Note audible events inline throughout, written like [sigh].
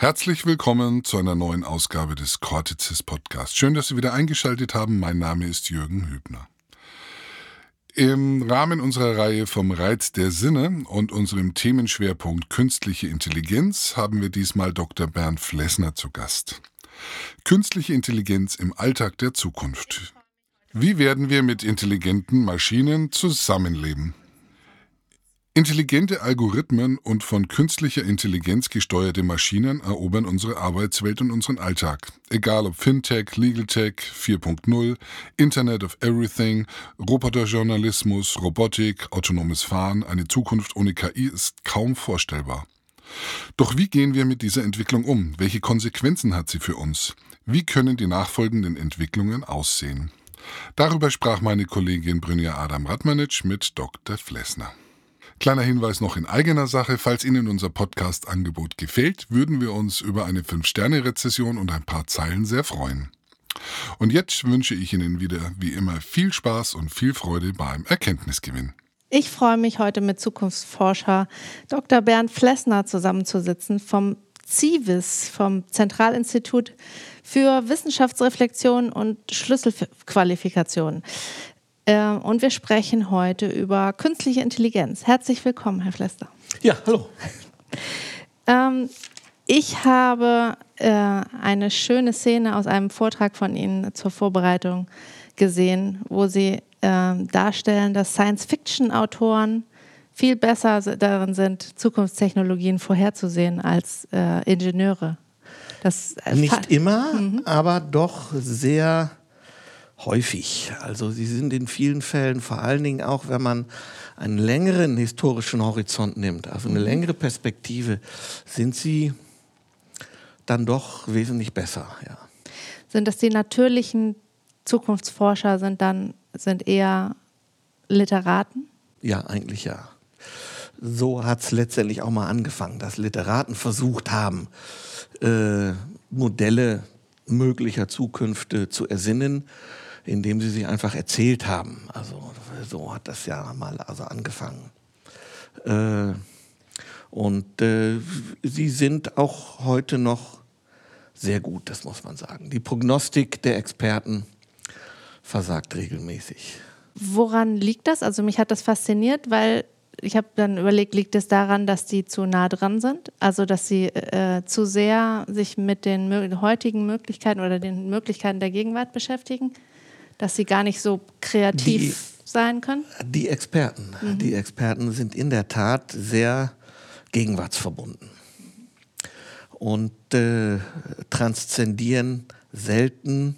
Herzlich willkommen zu einer neuen Ausgabe des Cortices Podcast. Schön, dass Sie wieder eingeschaltet haben. Mein Name ist Jürgen Hübner. Im Rahmen unserer Reihe vom Reiz der Sinne und unserem Themenschwerpunkt künstliche Intelligenz haben wir diesmal Dr. Bernd Flessner zu Gast. Künstliche Intelligenz im Alltag der Zukunft. Wie werden wir mit intelligenten Maschinen zusammenleben? Intelligente Algorithmen und von künstlicher Intelligenz gesteuerte Maschinen erobern unsere Arbeitswelt und unseren Alltag. Egal ob Fintech, Legal Tech 4.0, Internet of Everything, Roboterjournalismus, Robotik, autonomes Fahren, eine Zukunft ohne KI ist kaum vorstellbar. Doch wie gehen wir mit dieser Entwicklung um? Welche Konsequenzen hat sie für uns? Wie können die nachfolgenden Entwicklungen aussehen? Darüber sprach meine Kollegin Brynja Adam Radmanitsch mit Dr. Flessner. Kleiner Hinweis noch in eigener Sache, falls Ihnen unser Podcast-Angebot gefällt, würden wir uns über eine 5-Sterne-Rezession und ein paar Zeilen sehr freuen. Und jetzt wünsche ich Ihnen wieder, wie immer, viel Spaß und viel Freude beim Erkenntnisgewinn. Ich freue mich heute mit Zukunftsforscher Dr. Bernd Flessner zusammenzusitzen vom CIVIS, vom Zentralinstitut für Wissenschaftsreflexion und Schlüsselqualifikation. Äh, und wir sprechen heute über künstliche Intelligenz. Herzlich willkommen, Herr Flester. Ja, hallo. [laughs] ähm, ich habe äh, eine schöne Szene aus einem Vortrag von Ihnen zur Vorbereitung gesehen, wo Sie äh, darstellen, dass Science-Fiction-Autoren viel besser darin sind, Zukunftstechnologien vorherzusehen als äh, Ingenieure. Das, äh, Nicht immer, mhm. aber doch sehr häufig. Also sie sind in vielen Fällen, vor allen Dingen auch, wenn man einen längeren historischen Horizont nimmt, also eine mhm. längere Perspektive, sind sie dann doch wesentlich besser. Ja. Sind das die natürlichen Zukunftsforscher, sind dann sind eher Literaten? Ja, eigentlich ja. So hat es letztendlich auch mal angefangen, dass Literaten versucht haben, äh, Modelle möglicher Zukünfte zu ersinnen indem sie sich einfach erzählt haben. Also so hat das ja mal also angefangen. Äh, und äh, sie sind auch heute noch sehr gut, das muss man sagen. Die Prognostik der Experten versagt regelmäßig. Woran liegt das? Also mich hat das fasziniert, weil ich habe dann überlegt, liegt es daran, dass die zu nah dran sind? Also dass sie äh, zu sehr sich mit den heutigen Möglichkeiten oder den Möglichkeiten der Gegenwart beschäftigen? Dass sie gar nicht so kreativ die, sein können? Die Experten. Mhm. Die Experten sind in der Tat sehr gegenwartsverbunden und äh, transzendieren selten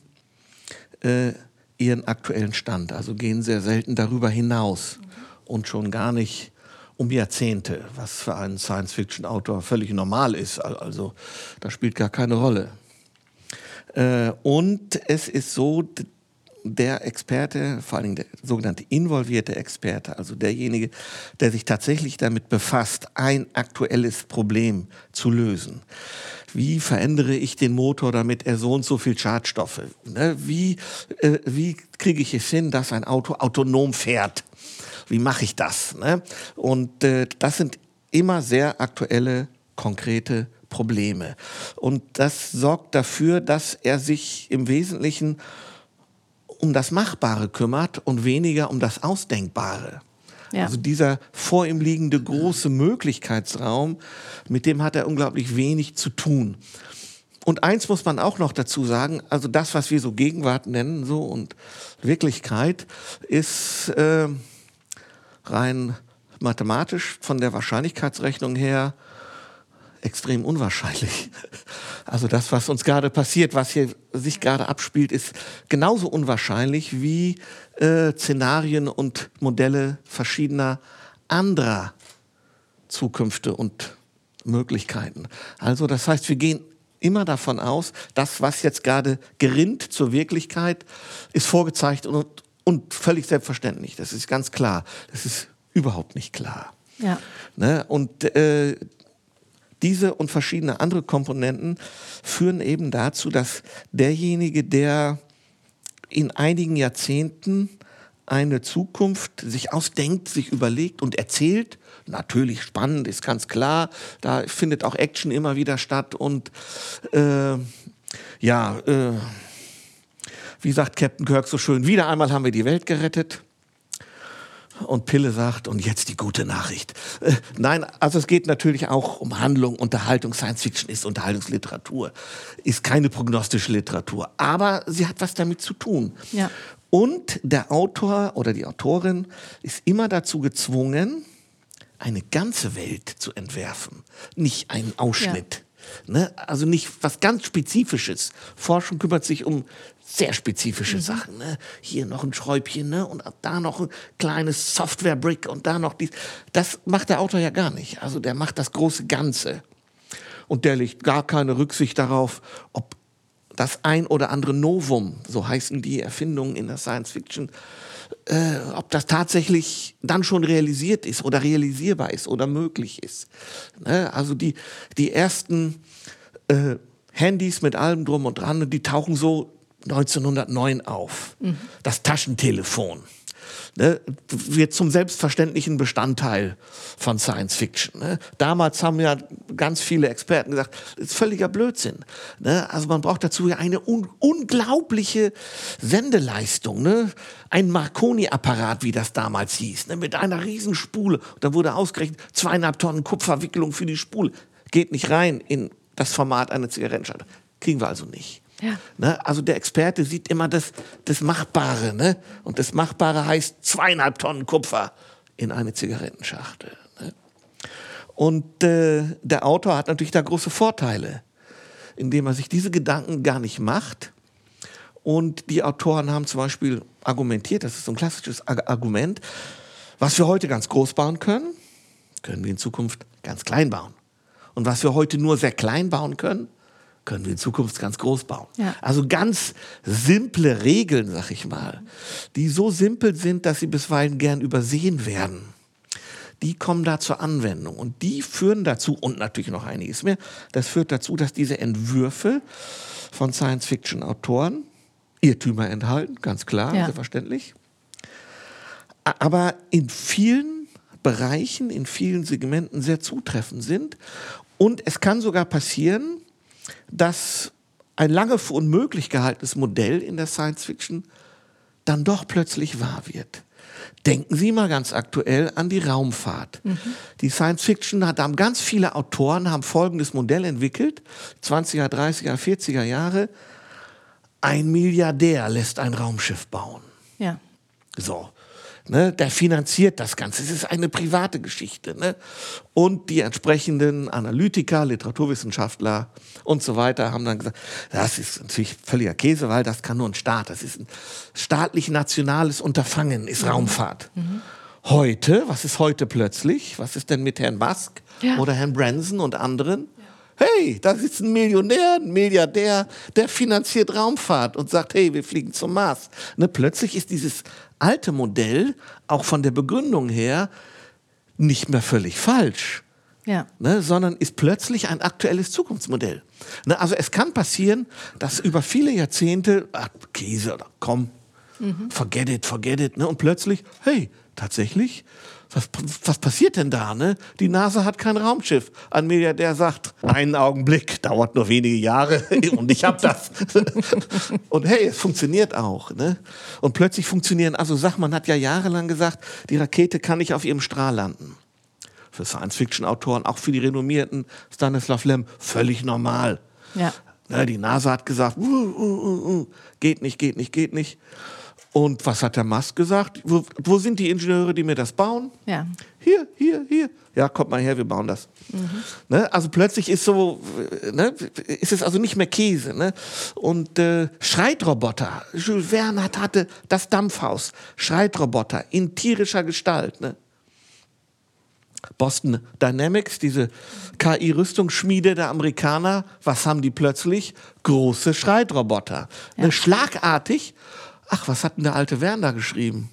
äh, ihren aktuellen Stand, also gehen sehr selten darüber hinaus mhm. und schon gar nicht um Jahrzehnte, was für einen Science-Fiction-Autor völlig normal ist. Also das spielt gar keine Rolle. Äh, und es ist so, der Experte, vor allem der sogenannte involvierte Experte, also derjenige, der sich tatsächlich damit befasst, ein aktuelles Problem zu lösen. Wie verändere ich den Motor, damit er so und so viel Schadstoffe? Ne? Wie, äh, wie kriege ich es hin, dass ein Auto autonom fährt? Wie mache ich das? Ne? Und äh, das sind immer sehr aktuelle, konkrete Probleme. Und das sorgt dafür, dass er sich im Wesentlichen um das Machbare kümmert und weniger um das Ausdenkbare. Ja. Also dieser vor ihm liegende große Möglichkeitsraum, mit dem hat er unglaublich wenig zu tun. Und eins muss man auch noch dazu sagen, also das, was wir so Gegenwart nennen, so und Wirklichkeit, ist äh, rein mathematisch von der Wahrscheinlichkeitsrechnung her extrem unwahrscheinlich. Also das, was uns gerade passiert, was hier sich gerade abspielt, ist genauso unwahrscheinlich wie äh, Szenarien und Modelle verschiedener anderer Zukünfte und Möglichkeiten. Also das heißt, wir gehen immer davon aus, das, was jetzt gerade gerinnt zur Wirklichkeit, ist vorgezeigt und, und völlig selbstverständlich. Das ist ganz klar. Das ist überhaupt nicht klar. Ja. Ne? Und äh, diese und verschiedene andere Komponenten führen eben dazu, dass derjenige, der in einigen Jahrzehnten eine Zukunft sich ausdenkt, sich überlegt und erzählt. Natürlich spannend, ist ganz klar. Da findet auch Action immer wieder statt. Und äh, ja, äh, wie sagt Captain Kirk so schön, wieder einmal haben wir die Welt gerettet. Und Pille sagt, und jetzt die gute Nachricht. Äh, nein, also es geht natürlich auch um Handlung, Unterhaltung. Science Fiction ist Unterhaltungsliteratur, ist keine prognostische Literatur. Aber sie hat was damit zu tun. Ja. Und der Autor oder die Autorin ist immer dazu gezwungen, eine ganze Welt zu entwerfen, nicht einen Ausschnitt. Ja. Ne? Also nicht was ganz Spezifisches. Forschung kümmert sich um sehr spezifische mhm. Sachen. Ne? Hier noch ein Schräubchen ne? und da noch ein kleines Software-Brick und da noch dies. Das macht der Autor ja gar nicht. Also der macht das große Ganze. Und der legt gar keine Rücksicht darauf, ob das ein oder andere Novum, so heißen die Erfindungen in der Science Fiction, äh, ob das tatsächlich dann schon realisiert ist oder realisierbar ist oder möglich ist. Ne? Also die, die ersten äh, Handys mit allem drum und dran, die tauchen so 1909 auf. Mhm. Das Taschentelefon ne, wird zum selbstverständlichen Bestandteil von Science Fiction. Ne. Damals haben ja ganz viele Experten gesagt, das ist völliger Blödsinn. Ne. Also man braucht dazu ja eine un unglaubliche Sendeleistung. Ne. Ein Marconi-Apparat, wie das damals hieß, ne, mit einer Riesenspule. Da wurde ausgerechnet, zweieinhalb Tonnen Kupferwicklung für die Spule. Geht nicht rein in das Format einer Zigarettenschachtel. Kriegen wir also nicht. Ja. Ne? Also der Experte sieht immer das, das Machbare. Ne? Und das Machbare heißt zweieinhalb Tonnen Kupfer in eine Zigarettenschachtel. Ne? Und äh, der Autor hat natürlich da große Vorteile, indem er sich diese Gedanken gar nicht macht. Und die Autoren haben zum Beispiel argumentiert, das ist so ein klassisches Argument, was wir heute ganz groß bauen können, können wir in Zukunft ganz klein bauen. Und was wir heute nur sehr klein bauen können, können wir in Zukunft ganz groß bauen. Ja. Also ganz simple Regeln, sag ich mal, die so simpel sind, dass sie bisweilen gern übersehen werden. Die kommen da zur Anwendung und die führen dazu, und natürlich noch einiges mehr, das führt dazu, dass diese Entwürfe von Science-Fiction-Autoren Irrtümer enthalten, ganz klar, ja. selbstverständlich. Aber in vielen Bereichen, in vielen Segmenten sehr zutreffend sind. Und es kann sogar passieren, dass ein lange für unmöglich gehaltenes Modell in der Science Fiction dann doch plötzlich wahr wird. Denken Sie mal ganz aktuell an die Raumfahrt. Mhm. Die Science Fiction hat haben ganz viele Autoren haben folgendes Modell entwickelt, 20er, 30er, 40er Jahre. Ein Milliardär lässt ein Raumschiff bauen. Ja. So. Ne, der finanziert das Ganze. Es ist eine private Geschichte. Ne? Und die entsprechenden Analytiker, Literaturwissenschaftler und so weiter haben dann gesagt, das ist natürlich völliger Käse, weil das kann nur ein Staat. Das ist ein staatlich-nationales Unterfangen, ist mhm. Raumfahrt. Mhm. Heute, was ist heute plötzlich? Was ist denn mit Herrn Musk ja. oder Herrn Branson und anderen? hey, da sitzt ein Millionär, ein Milliardär, der finanziert Raumfahrt und sagt, hey, wir fliegen zum Mars. Ne, plötzlich ist dieses alte Modell auch von der Begründung her nicht mehr völlig falsch. Ja. Ne, sondern ist plötzlich ein aktuelles Zukunftsmodell. Ne, also es kann passieren, dass über viele Jahrzehnte, ach, Käse komm, mhm. forget it, forget it, ne, und plötzlich, hey, tatsächlich was, was passiert denn da? Ne? Die NASA hat kein Raumschiff. Ein Milliardär sagt, einen Augenblick, dauert nur wenige Jahre [laughs] und ich habe das. [laughs] und hey, es funktioniert auch. Ne? Und plötzlich funktionieren, also Sachmann hat ja jahrelang gesagt, die Rakete kann nicht auf ihrem Strahl landen. Für Science-Fiction-Autoren, auch für die renommierten Stanislav Lem, völlig normal. Ja. Ne, die NASA hat gesagt, uh, uh, uh, uh geht nicht, geht nicht, geht nicht. Und was hat der Musk gesagt? Wo, wo, sind die Ingenieure, die mir das bauen? Ja. Hier, hier, hier. Ja, kommt mal her, wir bauen das. Mhm. Ne? Also plötzlich ist so, ne? ist es also nicht mehr Käse. Ne? Und äh, Schreitroboter. Jules Verne hat, hatte das Dampfhaus. Schreitroboter in tierischer Gestalt. Ne? Boston Dynamics, diese KI-Rüstungsschmiede der Amerikaner, was haben die plötzlich? Große Schreitroboter. Ja. Ne? Schlagartig ach, was hat denn der alte Werner geschrieben?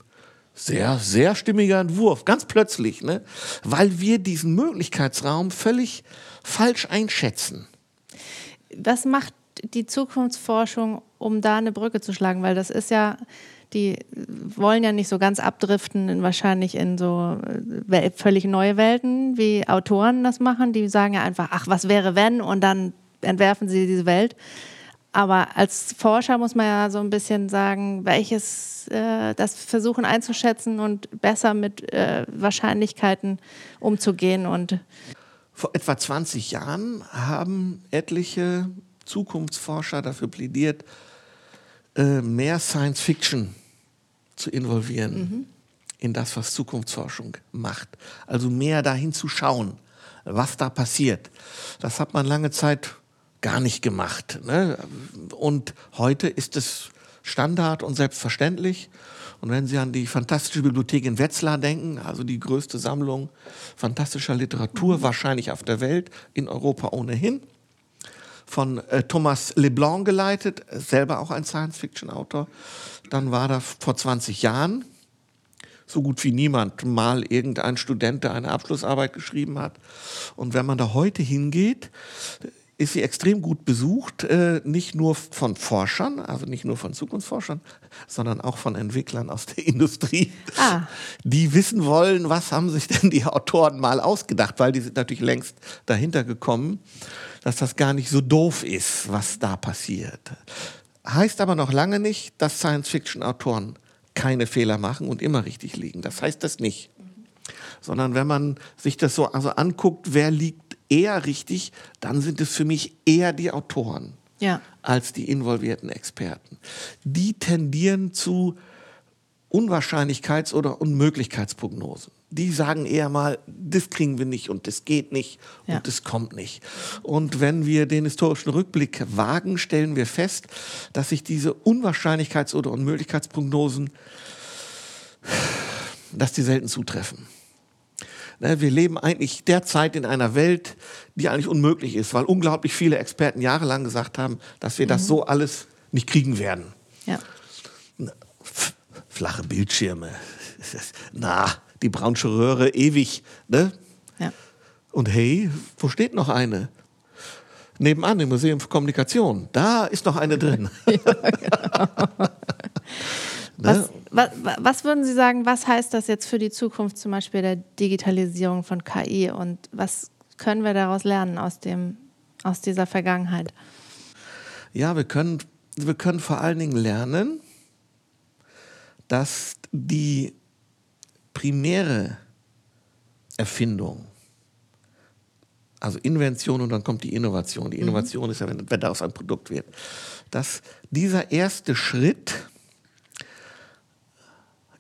Sehr, sehr stimmiger Entwurf, ganz plötzlich, ne? weil wir diesen Möglichkeitsraum völlig falsch einschätzen. Was macht die Zukunftsforschung, um da eine Brücke zu schlagen? Weil das ist ja, die wollen ja nicht so ganz abdriften, in, wahrscheinlich in so äh, völlig neue Welten, wie Autoren das machen. Die sagen ja einfach, ach, was wäre wenn? Und dann entwerfen sie diese Welt. Aber als Forscher muss man ja so ein bisschen sagen, welches, äh, das versuchen einzuschätzen und besser mit äh, Wahrscheinlichkeiten umzugehen. Und Vor etwa 20 Jahren haben etliche Zukunftsforscher dafür plädiert, äh, mehr Science Fiction zu involvieren mhm. in das, was Zukunftsforschung macht. Also mehr dahin zu schauen, was da passiert. Das hat man lange Zeit gar nicht gemacht. Ne? Und heute ist es Standard und selbstverständlich. Und wenn Sie an die Fantastische Bibliothek in Wetzlar denken, also die größte Sammlung fantastischer Literatur wahrscheinlich auf der Welt, in Europa ohnehin, von äh, Thomas Leblanc geleitet, selber auch ein Science-Fiction-Autor. Dann war da vor 20 Jahren so gut wie niemand mal irgendein Student, der eine Abschlussarbeit geschrieben hat. Und wenn man da heute hingeht, ist sie extrem gut besucht, äh, nicht nur von Forschern, also nicht nur von Zukunftsforschern, [laughs] sondern auch von Entwicklern aus der [laughs] Industrie, ah. die wissen wollen, was haben sich denn die Autoren mal ausgedacht, weil die sind natürlich längst dahinter gekommen, dass das gar nicht so doof ist, was da passiert. Heißt aber noch lange nicht, dass Science-Fiction-Autoren keine Fehler machen und immer richtig liegen. Das heißt das nicht. Sondern wenn man sich das so also anguckt, wer liegt eher richtig, dann sind es für mich eher die Autoren ja. als die involvierten Experten. Die tendieren zu Unwahrscheinlichkeits- oder Unmöglichkeitsprognosen. Die sagen eher mal, das kriegen wir nicht und das geht nicht ja. und das kommt nicht. Und wenn wir den historischen Rückblick wagen, stellen wir fest, dass sich diese Unwahrscheinlichkeits- oder Unmöglichkeitsprognosen, dass die selten zutreffen. Ne, wir leben eigentlich derzeit in einer Welt, die eigentlich unmöglich ist, weil unglaublich viele Experten jahrelang gesagt haben, dass wir mhm. das so alles nicht kriegen werden. Ja. Flache Bildschirme. [laughs] Na, die Braunsche Röhre ewig. Ne? Ja. Und hey, wo steht noch eine? Nebenan im Museum für Kommunikation. Da ist noch eine drin. [laughs] ja, genau. [laughs] Ne? Was, was, was, würden Sie sagen, was heißt das jetzt für die Zukunft zum Beispiel der Digitalisierung von KI und was können wir daraus lernen aus, dem, aus dieser Vergangenheit? Ja, wir können, wir können vor allen Dingen lernen, dass die primäre Erfindung, also Invention und dann kommt die Innovation. Die mhm. Innovation mhm. ist ja, wenn, wenn daraus ein Produkt wird. Dass dieser erste Schritt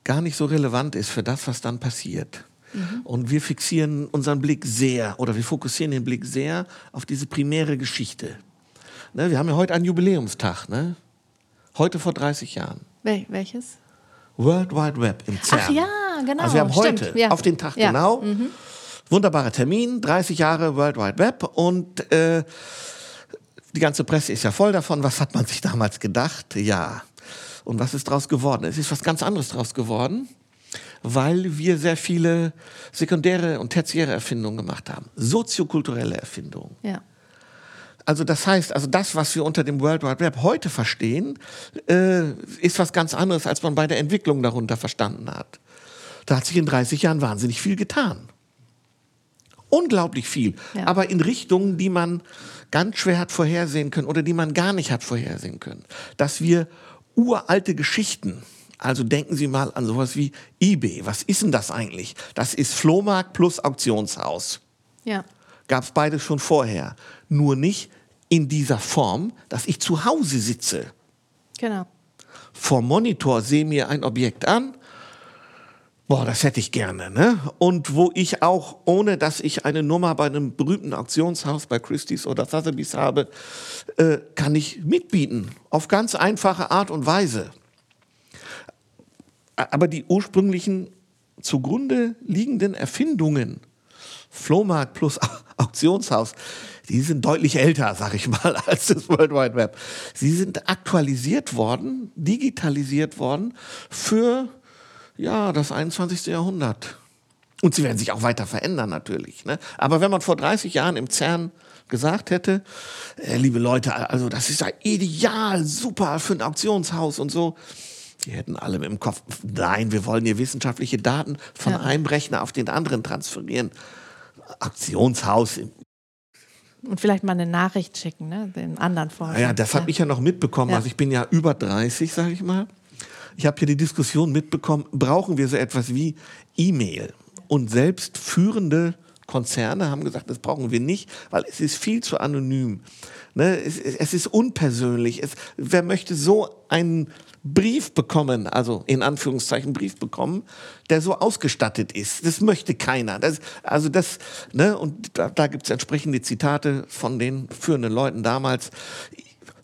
gar nicht so relevant ist für das, was dann passiert. Mhm. Und wir fixieren unseren Blick sehr oder wir fokussieren den Blick sehr auf diese primäre Geschichte. Ne, wir haben ja heute einen Jubiläumstag, ne? heute vor 30 Jahren. Wel welches? World Wide Web im CERN. Ach ja, genau. Also wir haben Stimmt, heute ja. auf den Tag ja. genau. Mhm. Wunderbarer Termin, 30 Jahre World Wide Web und äh, die ganze Presse ist ja voll davon. Was hat man sich damals gedacht? Ja, und was ist daraus geworden? Es ist was ganz anderes daraus geworden, weil wir sehr viele sekundäre und tertiäre Erfindungen gemacht haben. Soziokulturelle Erfindungen. Ja. Also das heißt, also das, was wir unter dem World Wide Web heute verstehen, äh, ist was ganz anderes, als man bei der Entwicklung darunter verstanden hat. Da hat sich in 30 Jahren wahnsinnig viel getan. Unglaublich viel. Ja. Aber in Richtungen, die man ganz schwer hat vorhersehen können oder die man gar nicht hat vorhersehen können. Dass wir uralte Geschichten. Also denken Sie mal an sowas wie eBay. Was ist denn das eigentlich? Das ist Flohmarkt plus Auktionshaus. Ja. Gab es beides schon vorher. Nur nicht in dieser Form, dass ich zu Hause sitze. Genau. Vor Monitor sehe mir ein Objekt an Boah, das hätte ich gerne, ne? Und wo ich auch, ohne dass ich eine Nummer bei einem berühmten Auktionshaus bei Christie's oder Sotheby's habe, äh, kann ich mitbieten. Auf ganz einfache Art und Weise. Aber die ursprünglichen zugrunde liegenden Erfindungen, Flohmarkt plus [laughs] Auktionshaus, die sind deutlich älter, sag ich mal, [laughs] als das World Wide Web. Sie sind aktualisiert worden, digitalisiert worden für ja, das 21. Jahrhundert. Und sie werden sich auch weiter verändern natürlich. Ne? Aber wenn man vor 30 Jahren im CERN gesagt hätte, äh, liebe Leute, also das ist ja ideal, super für ein Auktionshaus und so, Die hätten alle im Kopf, nein, wir wollen hier wissenschaftliche Daten von ja. einem Rechner auf den anderen transferieren. Aktionshaus. Und vielleicht mal eine Nachricht schicken, ne? den anderen Forschern. Ja, das habe ich ja noch mitbekommen. Ja. Also ich bin ja über 30, sage ich mal. Ich habe hier die Diskussion mitbekommen, brauchen wir so etwas wie E-Mail? Und selbst führende Konzerne haben gesagt, das brauchen wir nicht, weil es ist viel zu anonym. Ne? Es, es, ist unpersönlich. Es, wer möchte so einen Brief bekommen, also in Anführungszeichen Brief bekommen, der so ausgestattet ist? Das möchte keiner. Das, also das, ne? Und da, da gibt es entsprechende Zitate von den führenden Leuten damals.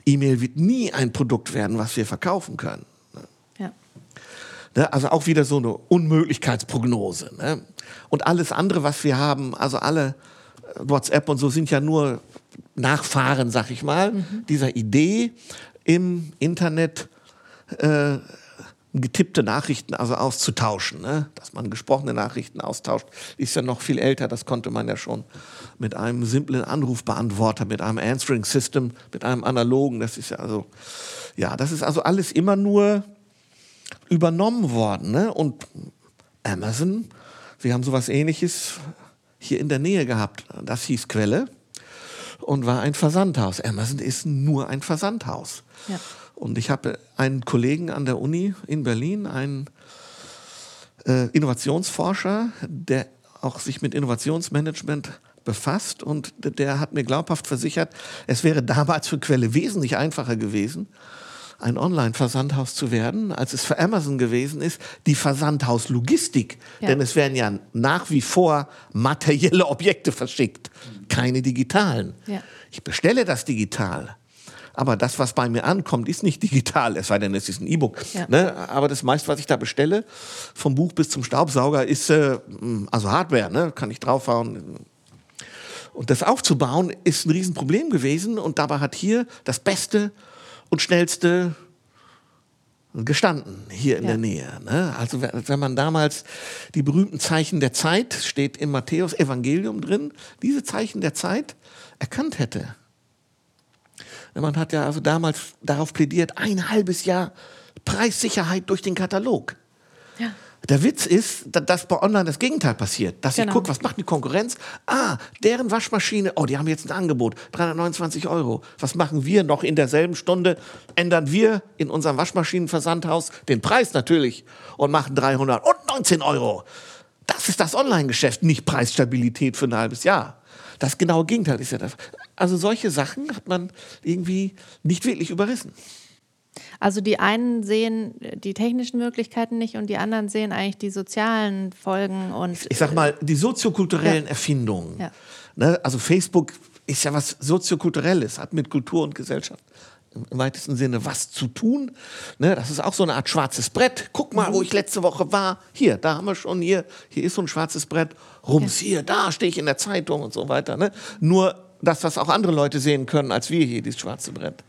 E-Mail wird nie ein Produkt werden, was wir verkaufen können. Ne? Also auch wieder so eine Unmöglichkeitsprognose. Ne? Und alles andere, was wir haben, also alle äh, WhatsApp und so sind ja nur Nachfahren, sag ich mal, mhm. dieser Idee im Internet äh, getippte Nachrichten also auszutauschen, ne? dass man gesprochene Nachrichten austauscht, ist ja noch viel älter. Das konnte man ja schon mit einem simplen Anrufbeantworter, mit einem Answering System, mit einem analogen. Das ist ja also, ja, das ist also alles immer nur übernommen worden. Ne? Und Amazon wir haben sowas ähnliches hier in der Nähe gehabt. Das hieß Quelle und war ein Versandhaus. Amazon ist nur ein Versandhaus. Ja. Und ich habe einen Kollegen an der Uni in Berlin, einen äh, Innovationsforscher, der auch sich mit Innovationsmanagement befasst und der hat mir glaubhaft versichert, es wäre damals für Quelle wesentlich einfacher gewesen, ein Online-Versandhaus zu werden, als es für Amazon gewesen ist, die Versandhauslogistik. Ja. Denn es werden ja nach wie vor materielle Objekte verschickt, keine digitalen. Ja. Ich bestelle das digital. Aber das, was bei mir ankommt, ist nicht digital, es sei denn, es ist ein E-Book. Ja. Ne? Aber das meiste, was ich da bestelle, vom Buch bis zum Staubsauger, ist äh, also Hardware, ne? kann ich draufhauen. Und das aufzubauen, ist ein Riesenproblem gewesen. Und dabei hat hier das Beste und schnellste gestanden hier in ja. der Nähe. Ne? Also wenn man damals die berühmten Zeichen der Zeit, steht im Matthäus Evangelium drin, diese Zeichen der Zeit erkannt hätte. Man hat ja also damals darauf plädiert, ein halbes Jahr Preissicherheit durch den Katalog. Ja. Der Witz ist, dass bei Online das Gegenteil passiert. Dass genau. ich gucke, was macht die Konkurrenz? Ah, deren Waschmaschine, oh, die haben jetzt ein Angebot, 329 Euro. Was machen wir noch in derselben Stunde? Ändern wir in unserem Waschmaschinenversandhaus den Preis natürlich und machen 319 Euro. Das ist das Online-Geschäft, nicht Preisstabilität für ein halbes Jahr. Das genaue Gegenteil ist ja das. Also solche Sachen hat man irgendwie nicht wirklich überrissen. Also die einen sehen die technischen Möglichkeiten nicht und die anderen sehen eigentlich die sozialen Folgen und. Ich sag mal, die soziokulturellen ja. Erfindungen. Ja. Ne? Also Facebook ist ja was soziokulturelles, hat mit Kultur und Gesellschaft im weitesten Sinne was zu tun. Ne, das ist auch so eine Art schwarzes Brett. Guck mal, wo ich letzte Woche war. Hier, da haben wir schon hier. Hier ist so ein schwarzes Brett. Rums ja. hier, da stehe ich in der Zeitung und so weiter. Ne? Nur das, was auch andere Leute sehen können, als wir hier, dieses schwarze Brett.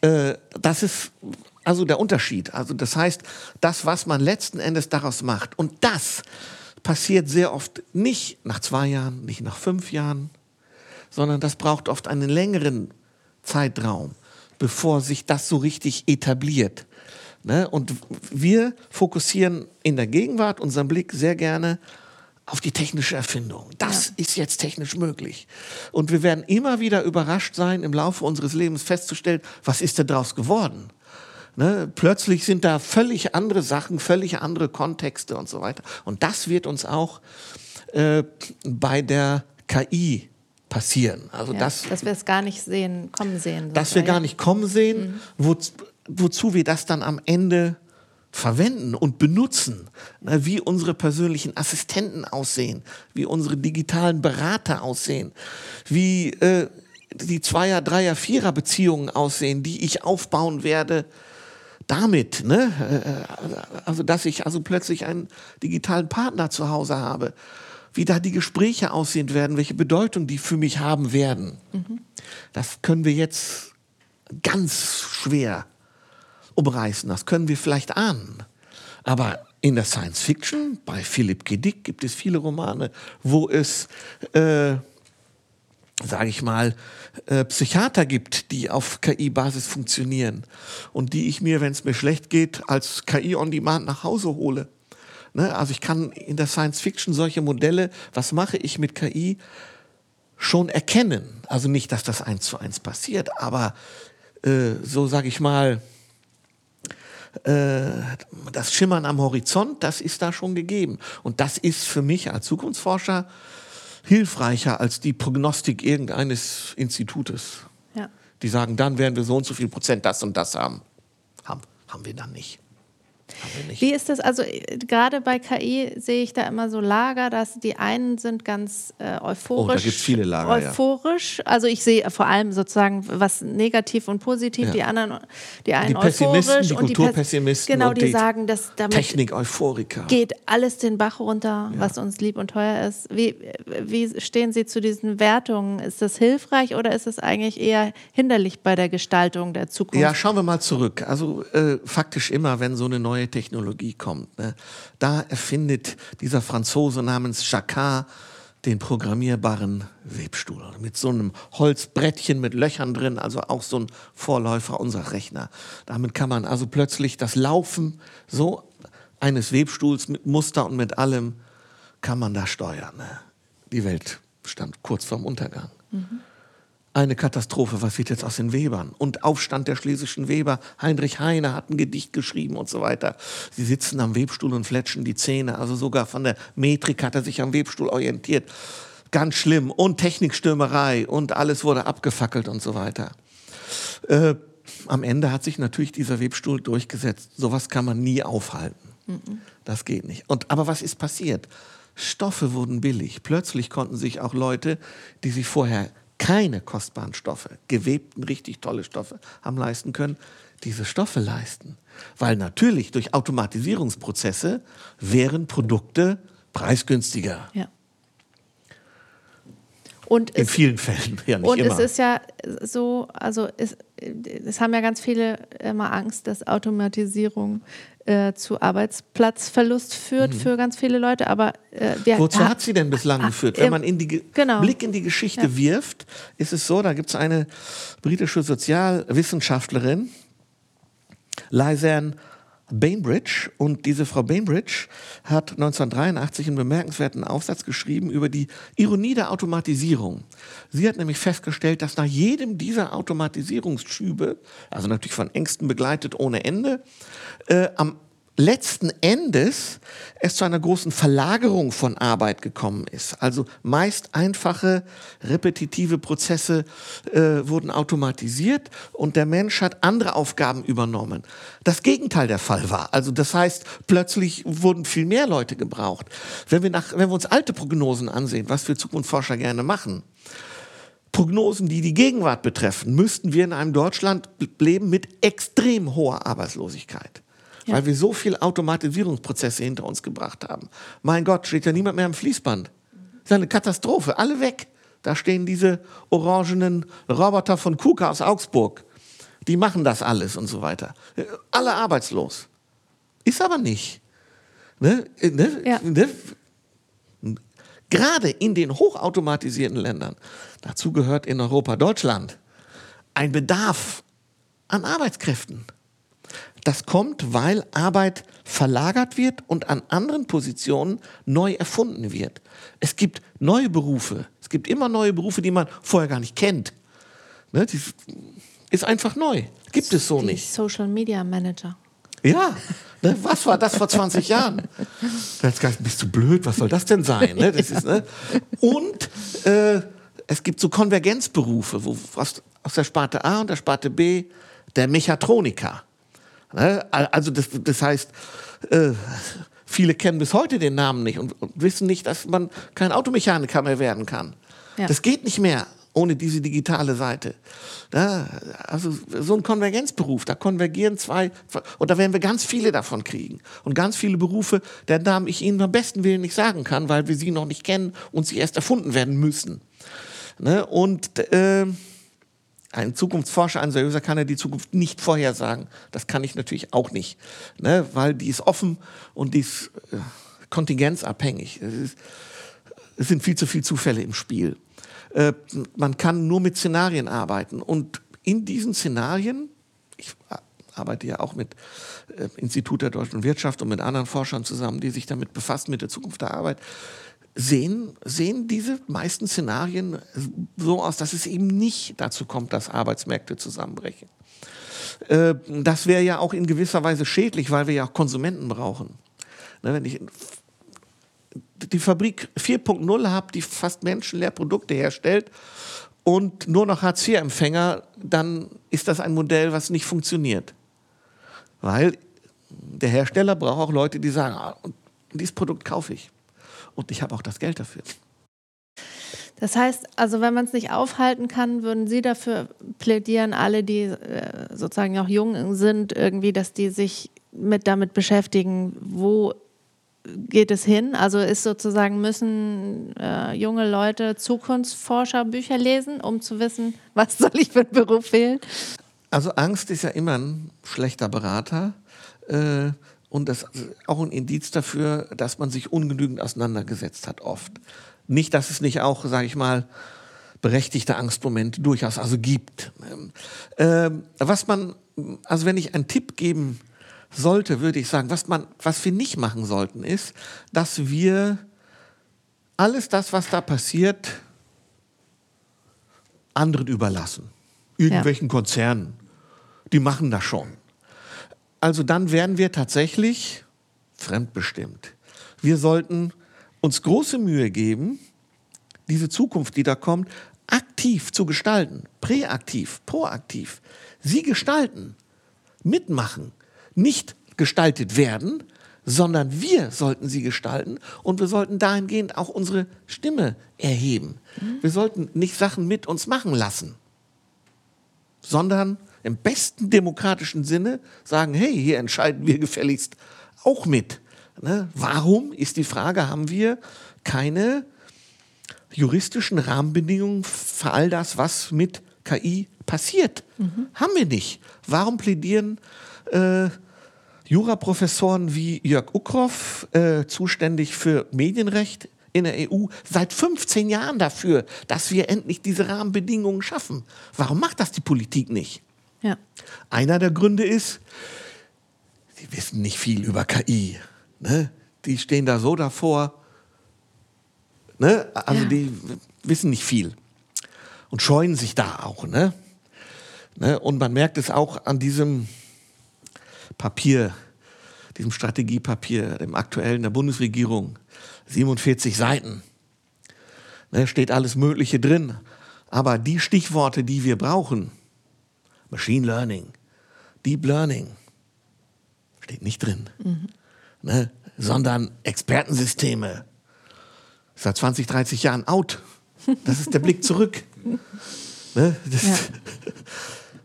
Äh, das ist also der Unterschied. Also das heißt, das, was man letzten Endes daraus macht, und das passiert sehr oft nicht nach zwei Jahren, nicht nach fünf Jahren, sondern das braucht oft einen längeren Zeitraum, bevor sich das so richtig etabliert. Ne? Und wir fokussieren in der Gegenwart unseren Blick sehr gerne auf die technische Erfindung. Das ja. ist jetzt technisch möglich. Und wir werden immer wieder überrascht sein, im Laufe unseres Lebens festzustellen, was ist denn daraus geworden? Ne? Plötzlich sind da völlig andere Sachen, völlig andere Kontexte und so weiter. Und das wird uns auch äh, bei der KI passieren. Also ja, das, dass wir es gar nicht sehen, kommen sehen. Dass wir gar nicht kommen sehen, mhm. wo, wozu wir das dann am Ende verwenden und benutzen, ne, wie unsere persönlichen Assistenten aussehen, wie unsere digitalen Berater aussehen, wie äh, die Zweier-, Dreier-, Vierer-Beziehungen aussehen, die ich aufbauen werde damit, ne? Äh, also dass ich also plötzlich einen digitalen Partner zu Hause habe, wie da die Gespräche aussehen werden, welche Bedeutung die für mich haben werden. Mhm. Das können wir jetzt ganz schwer umreißen. Das können wir vielleicht ahnen. Aber in der Science Fiction, bei Philipp K. Dick gibt es viele Romane, wo es äh, sage ich mal, äh, Psychiater gibt, die auf KI-Basis funktionieren und die ich mir, wenn es mir schlecht geht, als KI on Demand nach Hause hole. Ne? Also ich kann in der Science Fiction solche Modelle, was mache ich mit KI, schon erkennen. Also nicht, dass das eins zu eins passiert, aber äh, so sage ich mal, das Schimmern am Horizont, das ist da schon gegeben. Und das ist für mich als Zukunftsforscher hilfreicher als die Prognostik irgendeines Institutes. Ja. Die sagen, dann werden wir so und so viel Prozent das und das haben. Haben, haben wir dann nicht. Wie ist das? Also äh, gerade bei KI sehe ich da immer so Lager, dass die einen sind ganz äh, euphorisch. Oh, da gibt es viele Lager. Euphorisch. Ja. Also ich sehe vor allem sozusagen was negativ und positiv. Ja. Die anderen, die einen die euphorisch die und die Kulturpessimisten genau, die, die sagen, dass damit Technik-Euphoriker geht alles den Bach runter, ja. was uns lieb und teuer ist. Wie, wie stehen Sie zu diesen Wertungen? Ist das hilfreich oder ist es eigentlich eher hinderlich bei der Gestaltung der Zukunft? Ja, schauen wir mal zurück. Also äh, faktisch immer, wenn so eine neue neue Technologie kommt. Ne? Da erfindet dieser Franzose namens Jacquard den programmierbaren Webstuhl mit so einem Holzbrettchen mit Löchern drin, also auch so ein Vorläufer unserer Rechner. Damit kann man also plötzlich das Laufen so eines Webstuhls mit Muster und mit allem kann man da steuern. Ne? Die Welt stand kurz vorm Untergang. Mhm eine Katastrophe. Was wird jetzt aus den Webern? Und Aufstand der schlesischen Weber. Heinrich Heine hat ein Gedicht geschrieben und so weiter. Sie sitzen am Webstuhl und fletschen die Zähne. Also sogar von der Metrik hat er sich am Webstuhl orientiert. Ganz schlimm. Und Technikstürmerei und alles wurde abgefackelt und so weiter. Äh, am Ende hat sich natürlich dieser Webstuhl durchgesetzt. Sowas kann man nie aufhalten. Mhm. Das geht nicht. Und, aber was ist passiert? Stoffe wurden billig. Plötzlich konnten sich auch Leute, die sich vorher keine kostbaren Stoffe, gewebten, richtig tolle Stoffe haben leisten können, diese Stoffe leisten. Weil natürlich durch Automatisierungsprozesse wären Produkte preisgünstiger. Ja. Und In es, vielen Fällen, ja nicht und immer. Und es ist ja so, also es, es haben ja ganz viele immer Angst, dass Automatisierung äh, zu Arbeitsplatzverlust führt mhm. für ganz viele Leute. Aber äh, wozu hat sie denn bislang geführt? Wenn man in die genau. Blick in die Geschichte ja. wirft, ist es so: Da gibt es eine britische Sozialwissenschaftlerin, Lysanne Bainbridge. Und diese Frau Bainbridge hat 1983 einen bemerkenswerten Aufsatz geschrieben über die Ironie der Automatisierung. Sie hat nämlich festgestellt, dass nach jedem dieser Automatisierungsschübe, also natürlich von Ängsten begleitet ohne Ende, äh, am letzten Endes es zu einer großen Verlagerung von Arbeit gekommen ist. Also meist einfache, repetitive Prozesse äh, wurden automatisiert und der Mensch hat andere Aufgaben übernommen. Das Gegenteil der Fall war. Also das heißt, plötzlich wurden viel mehr Leute gebraucht. Wenn wir, nach, wenn wir uns alte Prognosen ansehen, was wir Zukunftsforscher gerne machen, Prognosen, die die Gegenwart betreffen, müssten wir in einem Deutschland leben mit extrem hoher Arbeitslosigkeit ja. weil wir so viele Automatisierungsprozesse hinter uns gebracht haben. Mein Gott, steht ja niemand mehr am Fließband. Das ist eine Katastrophe, alle weg. Da stehen diese orangenen Roboter von KUKA aus Augsburg. Die machen das alles und so weiter. Alle arbeitslos. Ist aber nicht. Ne? Ne? Ja. Ne? Gerade in den hochautomatisierten Ländern, dazu gehört in Europa Deutschland, ein Bedarf an Arbeitskräften. Das kommt, weil Arbeit verlagert wird und an anderen Positionen neu erfunden wird. Es gibt neue Berufe. Es gibt immer neue Berufe, die man vorher gar nicht kennt. Ne, das ist einfach neu. Gibt es so die nicht. Social Media Manager. Ja, ne, was war das vor 20 Jahren? Bist du blöd, was soll das denn sein? Ne, das ist, ne? Und äh, es gibt so Konvergenzberufe, wo aus, aus der Sparte A und der Sparte B der Mechatroniker. Ne? Also das, das heißt, äh, viele kennen bis heute den Namen nicht und, und, wissen nicht, dass man kein Automechaniker mehr werden kann. Ja. Das geht nicht mehr ohne diese digitale Seite. Also so ein Konvergenzberuf, da konvergieren zwei, und da werden wir ganz viele davon kriegen. Und ganz viele Berufe, deren Namen ich Ihnen am besten Willen nicht sagen kann, weil wir sie noch nicht kennen und sie erst erfunden werden müssen. Ne? Und äh, ein Zukunftsforscher, ein seriöser kann ja die Zukunft nicht vorhersagen. Das kann ich natürlich auch nicht, ne? weil die ist offen und die ist äh, kontingenzabhängig. Es, ist, es, sind viel zu viele Zufälle im Spiel. Äh, man kann nur mit Szenarien arbeiten. Und in diesen Szenarien, ich arbeite ja auch mit äh, Institut der deutschen Wirtschaft und mit anderen Forschern zusammen, die sich damit befassen, mit der Zukunft der Arbeit, sehen, sehen diese meisten Szenarien so aus, dass es eben nicht dazu kommt, dass Arbeitsmärkte zusammenbrechen. Äh, das wäre ja auch in gewisser Weise schädlich, weil wir ja auch Konsumenten brauchen. Ne, wenn ich die Fabrik 4.0 habe, die fast menschenleer Produkte herstellt und nur noch Hartz-IV-Empfänger, dann ist das ein Modell, was nicht funktioniert. Weil der Hersteller braucht auch Leute, die sagen, ah, dieses Produkt kaufe ich. Und ich habe auch das Geld dafür. Das heißt, also wenn man es nicht aufhalten kann, würden Sie dafür plädieren, alle, die äh, sozusagen noch jung sind, irgendwie, dass die sich mit damit beschäftigen, wo geht es hin? Also ist sozusagen, müssen äh, junge Leute Zukunftsforscher-Bücher lesen, um zu wissen, [laughs] was soll ich für einen Beruf wählen? Also Angst ist ja immer ein schlechter Berater. Äh, und das ist auch ein Indiz dafür, dass man sich ungenügend auseinandergesetzt hat, oft. Nicht, dass es nicht auch, sage ich mal, berechtigte Angstmomente durchaus also gibt. Ähm, was man, also wenn ich einen Tipp geben sollte, würde ich sagen, was, man, was wir nicht machen sollten, ist, dass wir alles das, was da passiert, anderen überlassen. Irgendwelchen ja. Konzernen. Die machen das schon. Also dann wären wir tatsächlich fremdbestimmt. Wir sollten uns große Mühe geben, diese Zukunft, die da kommt, aktiv zu gestalten, präaktiv, proaktiv. Sie gestalten, mitmachen, nicht gestaltet werden, sondern wir sollten sie gestalten und wir sollten dahingehend auch unsere Stimme erheben. Mhm. Wir sollten nicht Sachen mit uns machen lassen, sondern im besten demokratischen Sinne sagen, hey, hier entscheiden wir gefälligst auch mit. Ne? Warum ist die Frage, haben wir keine juristischen Rahmenbedingungen für all das, was mit KI passiert? Mhm. Haben wir nicht. Warum plädieren äh, Juraprofessoren wie Jörg Uckroff, äh, zuständig für Medienrecht in der EU, seit 15 Jahren dafür, dass wir endlich diese Rahmenbedingungen schaffen? Warum macht das die Politik nicht? Ja. Einer der Gründe ist, sie wissen nicht viel über KI. Ne? Die stehen da so davor. Ne? Also ja. die wissen nicht viel und scheuen sich da auch. Ne? Ne? Und man merkt es auch an diesem Papier, diesem Strategiepapier, dem aktuellen der Bundesregierung, 47 Seiten. Ne, steht alles Mögliche drin. Aber die Stichworte, die wir brauchen, Machine Learning, Deep Learning, steht nicht drin. Mhm ne, sondern Expertensysteme. Seit 20, 30 Jahren out. Das ist der Blick [laughs] zurück. Ne, das, ja.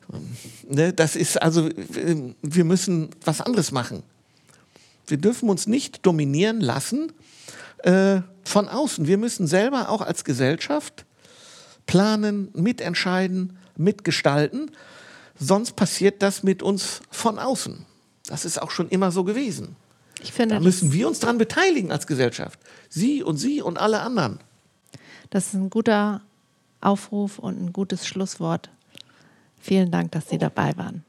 [laughs] ne, das ist also, wir müssen was anderes machen. Wir dürfen uns nicht dominieren lassen äh, von außen. Wir müssen selber auch als Gesellschaft planen, mitentscheiden, mitgestalten. Sonst passiert das mit uns von außen. Das ist auch schon immer so gewesen. Ich finde, da müssen wir uns daran beteiligen als Gesellschaft. Sie und Sie und alle anderen. Das ist ein guter Aufruf und ein gutes Schlusswort. Vielen Dank, dass Sie dabei waren.